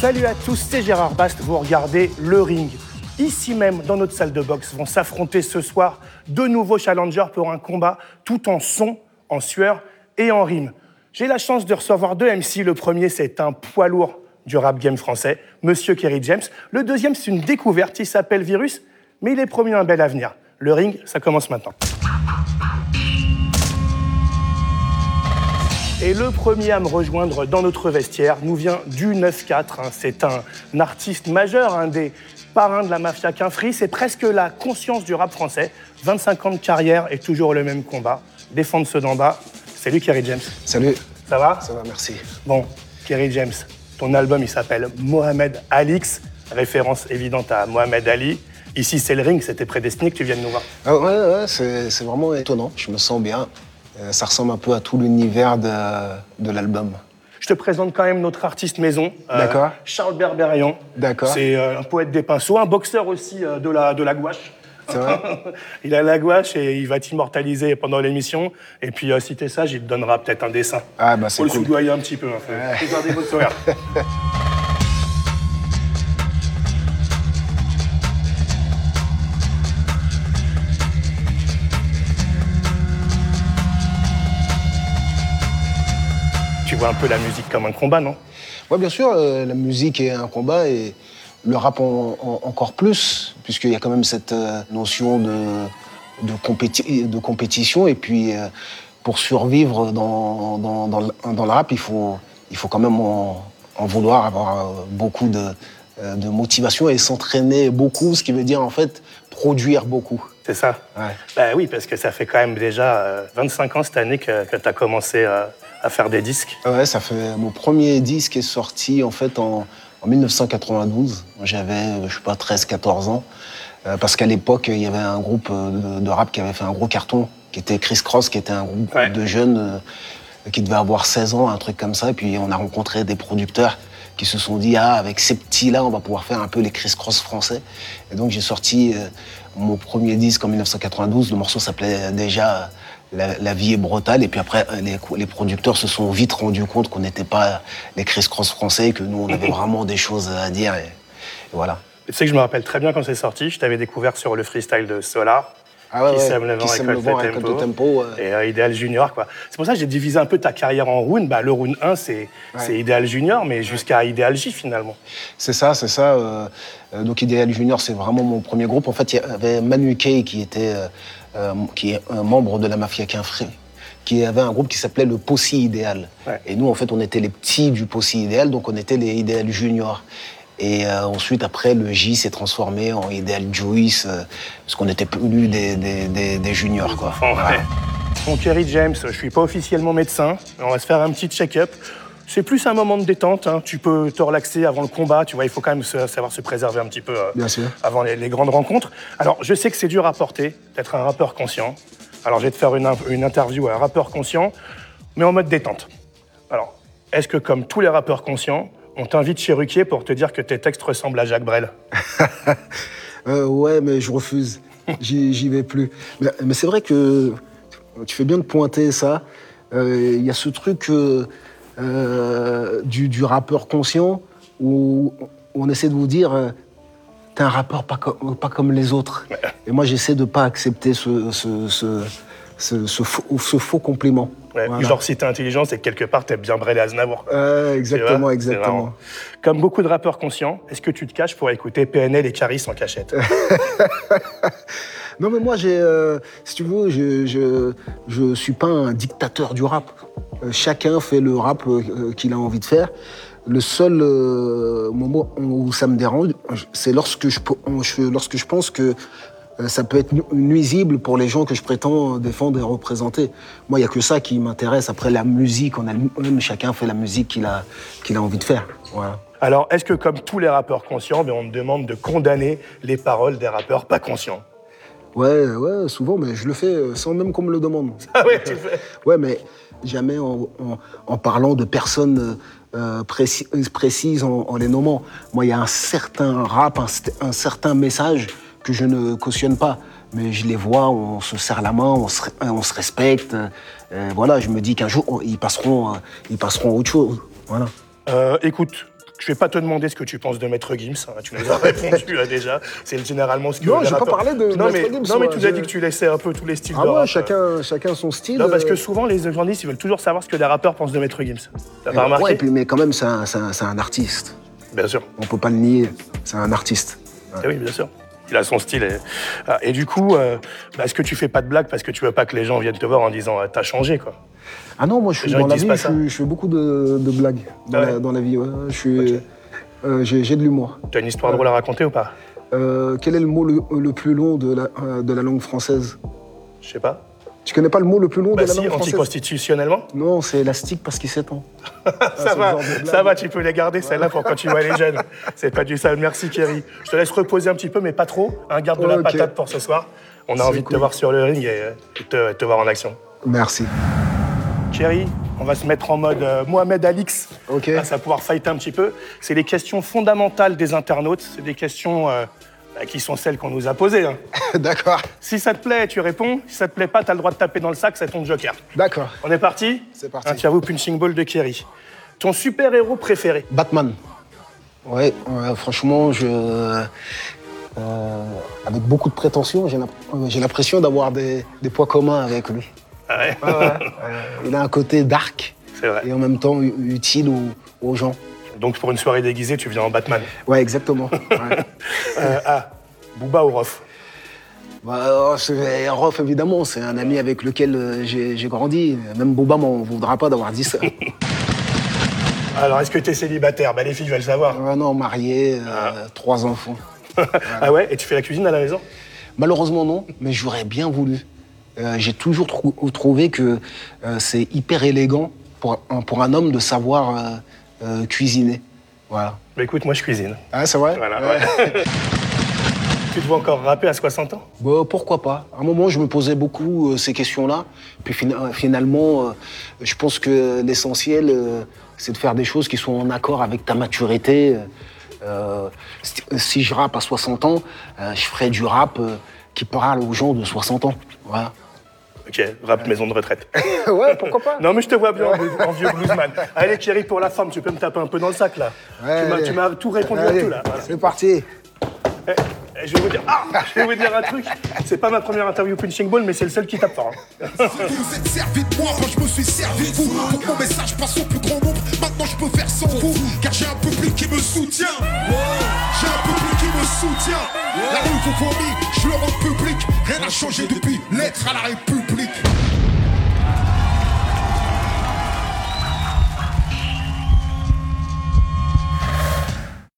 Salut à tous, c'est Gérard Bast, vous regardez Le Ring. Ici même, dans notre salle de boxe, vont s'affronter ce soir deux nouveaux challengers pour un combat tout en son, en sueur et en rime. J'ai la chance de recevoir deux MC. Le premier, c'est un poids lourd du rap game français, Monsieur Kerry James. Le deuxième, c'est une découverte, il s'appelle Virus, mais il est promis un bel avenir. Le ring, ça commence maintenant. Et le premier à me rejoindre dans notre vestiaire nous vient du 9-4. hein. C'est un artiste majeur, un des parrains de la mafia Quinfri. C'est presque la conscience du rap français. 25 ans de carrière et toujours le même combat. Défendre ceux d'en bas. Salut Kerry James. Salut, Ça va? Ça va, merci. Bon, Kerry James, ton album il s'appelle Mohamed Alix, référence évidente à Mohamed Ali. Ici c'est le ring, c'était prédestiné que tu viennes nous voir. Ah ouais, ouais, c'est c'est vraiment étonnant, je me sens bien. Euh, ça ressemble un peu à tout l'univers de, de l'album. Je te présente quand même notre artiste maison. euh, D'accord. Charles Berberian. D'accord. C'est euh, un poète des pinceaux, un boxeur aussi de, la, de la gouache. Vrai il a la gouache et il va t'immortaliser pendant l'émission. Et puis, euh, si t'es sage, il te donnera peut-être un dessin. Ah bah c'est Faut le cool. soudoyer un petit peu. Hein. Ouais. faut garder votre sourire. tu vois un peu la musique comme un combat, non? Ouais, bien sûr, euh, la musique est un combat et le rap en- en- encore plus, puisqu'il y a quand même cette euh, notion de, de, compéti- de compétition. Et puis, euh, pour survivre dans, dans, dans, le, dans le rap, il faut, il faut quand même en, en vouloir avoir beaucoup de, de motivation et s'entraîner beaucoup, ce qui veut dire en fait produire beaucoup. C'est ça? Ouais. Bah oui, parce que ça fait quand même déjà euh, 25 ans cette année que, tu as commencé à faire des disques. Ouais, ça fait mon premier disque est sorti en fait en, en 1992. J'avais, je sais pas, 13-14 ans. Euh, parce qu'à l'époque, il y avait un groupe euh, de, de rap qui avait fait un gros carton, qui était Chris Cross, qui était un groupe Ouais. de jeunes euh, qui devait avoir 16 ans, un truc comme ça. Et puis on a rencontré des producteurs qui se sont dit, ah, avec ces petits-là, on va pouvoir faire un peu les Chris Cross français. Et donc j'ai sorti euh, mon premier disque en 1992. Le morceau s'appelait déjà la, La vie est brutale. Et puis après, les, les producteurs se sont vite rendus compte qu'on n'était pas les Chris Cross français, que nous, on avait vraiment des choses à dire. Et, et voilà. Tu sais que je me rappelle très bien quand c'est sorti, je t'avais découvert sur le freestyle de Solar. Ah ouais, qui ouais, sème le vent, récolte le tempo. le tempo, ouais. Et euh, Idéal Junior, quoi. C'est pour ça que j'ai divisé un peu ta carrière en round. Bah, le round 1, c'est Idéal Junior, mais jusqu'à Idéal J, finalement. C'est ça, c'est ça. euh, euh, donc Ideal Junior, c'est vraiment mon premier groupe. En fait, il y avait Manu Kay qui était euh, euh, qui est un membre de la mafia Quinfré, qui avait un groupe qui s'appelait le Posse Idéal. Ouais. Et nous, en fait, on était les petits du Posse Idéal, donc on était les Ideal Junior. Et euh, ensuite, après, le J s'est transformé en Ideal Juice, euh, parce qu'on n'était plus des, des, des- des juniors, quoi. Voilà. ouais. Bon, Kerry James, je suis pas officiellement médecin, mais on va se faire un petit check-up. C'est plus un moment de détente, hein. tu peux te relaxer avant le combat, tu vois, il faut quand même se- savoir se préserver un petit peu euh, Bien sûr. avant les, les grandes rencontres. Alors, je sais que c'est dur à porter, d'être un rappeur conscient. Alors, je vais te faire une, in- une interview à un rappeur conscient, mais en mode détente. Alors, est-ce que comme tous les rappeurs conscients, on t'invite chez Ruquier pour te dire que tes textes ressemblent à Jacques Brel? Euh, ouais, mais je refuse. J'y vais plus. Mais, mais c'est vrai que tu fais bien de pointer ça. Euh, Il y a ce truc euh, euh, du, du rappeur conscient où on essaie de vous dire euh, t'es un rappeur pas, comme- pas comme les autres. Et moi, j'essaie de pas accepter ce, ce, ce, ce- ce faux, faux compliment. Ouais, Voilà. Genre, si t'es intelligent, c'est que quelque part, t'es bien Brel et Aznavour. Tu exactement, exactement. Comme beaucoup de rappeurs conscients, est-ce que tu te caches pour écouter PNL et Caris en cachette? Non, mais moi, euh, si tu veux, je, je, suis pas un dictateur du rap. Euh, chacun fait le rap euh, qu'il a envie de faire. Le seul moment où ça me dérange, c'est lorsque je, pense que ça peut être nu- nuisible pour les gens que je prétends défendre et représenter. Moi, il n'y a que ça qui m'intéresse. Après, la musique, on a, même chacun fait la musique qu'il a, envie de faire. Alors, est-ce que comme tous les rappeurs conscients, ben, on te demande de condamner les paroles des rappeurs pas conscients? Ouais, ouais, souvent, mais je le fais euh, sans même qu'on me le demande. Ah ouais, tu fais Ouais, mais jamais en, en- en parlant de personnes euh, préci- précises, en, en les nommant. Moi, il y a un certain rap, un, certain message que je ne cautionne pas. Mais je les vois, on se serre la main, on se, on se respecte. euh, voilà, je me dis qu'un jour, ils passeront, ils passeront à autre chose. Voilà. Euh, Écoute, Je vais pas te demander ce que tu penses de Maître Gims, hein, tu nous as répondu là déjà. C'est généralement ce que Non, les j'ai pas parlé de non, Maître mais, Gims, Non, mais tu nous as je- dit que tu laissais un peu tous les styles Ah de ouais, rap. chacun, chacun son style. Non, parce que euh, souvent, les journalistes, ils veulent toujours savoir ce que les rappeurs pensent de Maître Gims. T'as pas remarqué ouais, et puis, mais quand même, c'est un, artiste. Bien sûr. On peut pas le nier. C'est un artiste. Eh oui, bien sûr. Il a son style. Et, et du coup, euh, bah, est-ce que tu fais pas de blagues parce que tu veux pas que les gens viennent te voir en disant ah, t'as changé quoi? Ah non, moi, je suis dans la vie, je, fais beaucoup de, de blagues dans, Ah ouais la, dans la vie. ouais. Je suis, euh, j'ai, de l'humour. T'as une histoire drôle à raconter ou pas? Euh, quel est le mot le, le plus long de la, euh, de la langue française? Je sais pas. Tu connais pas le mot le plus long Bah de la si, langue française anticonstitutionnellement. Non, c'est élastique parce qu'il s'étend. ça Ah, va, de ça va, tu peux les garder celle-là pour quand tu vois les jeunes. C'est pas du sale. Merci Kerry. Je te laisse reposer un petit peu, mais pas trop. Un garde de la patate pour ce soir. On a envie de te voir sur le ring et, euh, et te, te voir en action. Merci. Kerry, on va se mettre en mode euh, Mohamed Alix. Ok. Là, ça va pouvoir fighter un petit peu. C'est les questions fondamentales des internautes. C'est des questions euh, bah, qui sont celles qu'on nous a posées. hein. D'accord. Si ça te plaît, tu réponds. Si ça te plaît pas, t'as le droit de taper dans le sac, c'est ton joker. D'accord. On est parti C'est parti. Un Tiago punching ball de Kerry. Ton super-héros préféré? Batman. Ouais, ouais, franchement, je. euh, avec beaucoup de prétention, j'ai l'imp- euh, j'ai l'impression d'avoir des, des points communs avec lui. Ah ouais, Euh, il a un côté dark C'est vrai. et en même temps u- utile aux, aux gens. Donc pour une soirée déguisée, tu viens en Batman. Ouais, exactement. Ouais. Euh, ah, Booba ou Rof? Bah, oh, c'est Rof, évidemment, c'est un ami avec lequel euh, j'ai grandi. Même Boba m'en voudra pas d'avoir dit ça. Alors, est-ce que t'es célibataire? Bah les filles veulent savoir. Non, marié, euh, trois enfants. ah ouais? Et tu fais la cuisine à la maison? Malheureusement, non, mais j'aurais bien voulu. Euh, J'ai toujours trou- trouvé que euh, c'est hyper élégant pour un, pour un homme de savoir euh, euh, cuisiner. Voilà. Bah écoute, moi je cuisine. Ah, c'est vrai? Voilà, Ouais. ouais. tu te vois encore rapper à 60 ans? Bah, pourquoi pas À un moment, je me posais beaucoup euh, ces questions-là. Puis fina- finalement, euh, je pense que l'essentiel, euh, c'est de faire des choses qui sont en accord avec ta maturité. Euh, si, je rappe à 60 ans, euh, je ferai du rap euh, qui parle aux gens de 60 ans. Voilà. Rap maison de retraite. ouais, pourquoi pas non mais je te vois bien en, vieux bluesman. Allez Thierry, pour la femme, tu peux me taper un peu dans le sac là Ouais, Tu m'as- tout répondu à Allez, tout là. Voilà. C'est parti. Eh, eh, je vais vous dire, ah, je vais vous dire un truc. C'est pas ma première interview punching ball, mais c'est le seul qui tape fort. hein. Vous êtes servi de moi, moi je me suis servi de vous. Pour que mon message passe au plus grand nombre, maintenant je peux faire sans vous. Car j'ai un public qui me soutient. J'ai un public qui me soutient. La rue vous vomit, je le rends public. Rien n'a changé depuis l'être à la République.